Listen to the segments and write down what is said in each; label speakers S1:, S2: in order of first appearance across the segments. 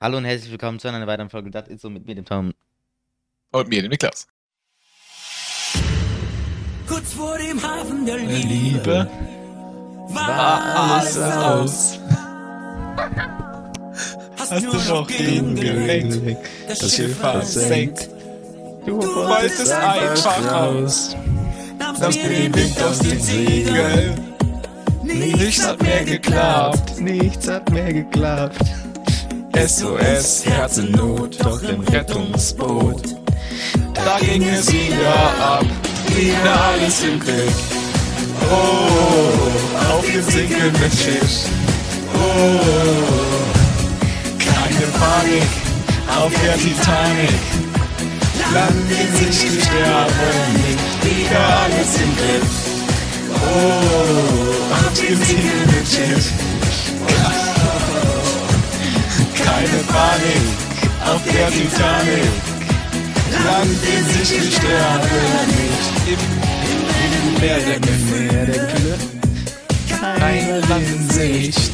S1: Hallo und herzlich willkommen zu einer weiteren Folge. Das ist so mit mir, dem Tom.
S2: Und mir, dem Niklas.
S3: Kurz vor dem Hafen der
S2: Liebe
S3: Liebe
S2: war alles aus.
S3: hast,
S2: Hast du noch gegengelenkt? Das Schiff versenkt. Du wolltest einfach raus. Lass mir den Wind aus den Segeln. Nichts hat mehr geklappt.
S1: Nichts hat mehr geklappt.
S2: SOS, Herzennot, doch im Rettungsboot. Da ging es wieder ab, wieder alles im Griff. Oh, auf dem sinkenden Schiff. Oh, keine Panik, auf der Titanic. Land in Sicht, wir sterben nicht, wieder alles im Griff. Oh, auf dem sinkenden Schiff. Panik auf der Titanic. Land in sich, wir sterben nicht. Im, im, im Meer der Gefühle. Keine Land in Sicht.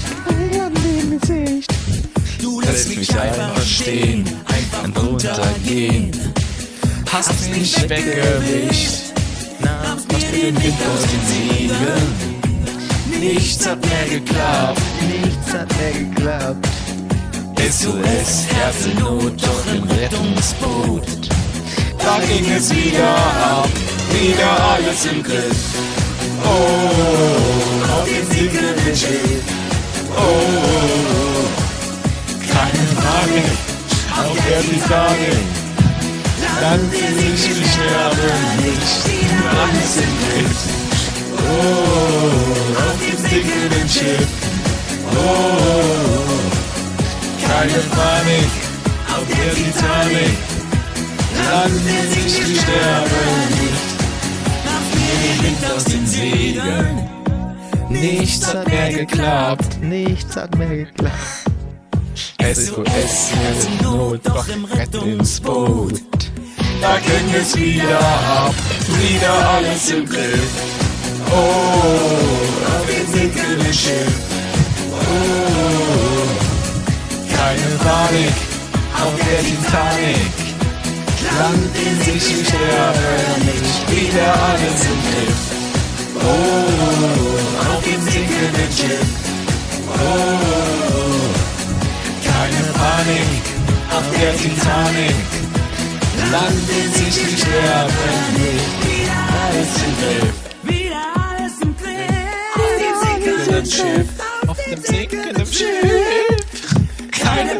S3: Du
S2: Lässt mich einfach stehen, einfach runtergehen. Hast mich weggewischt. Machst mir den Wind aus den Segeln. Nichts hat mehr geklappt.
S1: Nichts hat mehr geklappt.
S2: SOS, Herzenot, doch im Rettungsboot. Da ging es wieder ab, wieder alles im Griff. Oh, auf dem sinkenden Schiff. Oh, keine Panik, auf der Titanic. Land in sich, wir sterben nicht, alles im Griff. Oh, auf dem sinkenden Schiff. Oh, keine Panik auf der Titanic. Land in sich, wir sterben nicht. Mir den Wind aus den Segeln. Nichts hat mehr geklappt.
S1: Nichts hat mehr geklappt.
S2: SOS, Not, doch im Rettungsboot. Da ging es wieder ab, wieder alles im Griff. Oh, auf dem Schiff. Oh, Panik auf der Titanic. Land in sich, wir sterben nicht, wieder alles im Griff. Oh, auf dem sinkenden Schiff. Oh, keine Panik auf der Titanic. Land in sich, wir sterben nicht, alles im Griff.
S3: wieder alles im Griff.
S2: sinkenden Schiff, auf dem sinkenden Schiff. Keine Panik, auf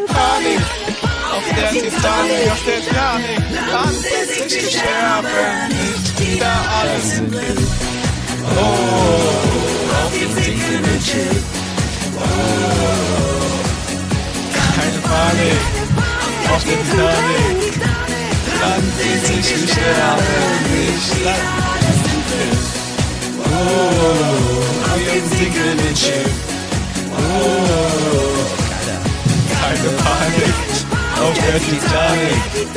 S2: Titanic, auf der Titanic. Land in sich, sterben nicht, wieder alles im Griff. Oh, auf dem sinkenden Schiff. Oh, keine Panik, auf der Titanic. Land in sich, sterben nicht, Land alles im Griff. Oh, auf dem sinkenden Schiff. Oh, keine Panik auf der Titanic.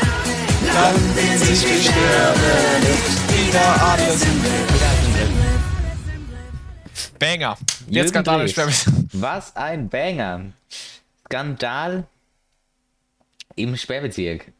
S2: Land in sich, nicht, wieder alles im Griff. Banger. Jetzt Skandal im.
S1: Was ein Banger. Skandal im Sperrbezirk.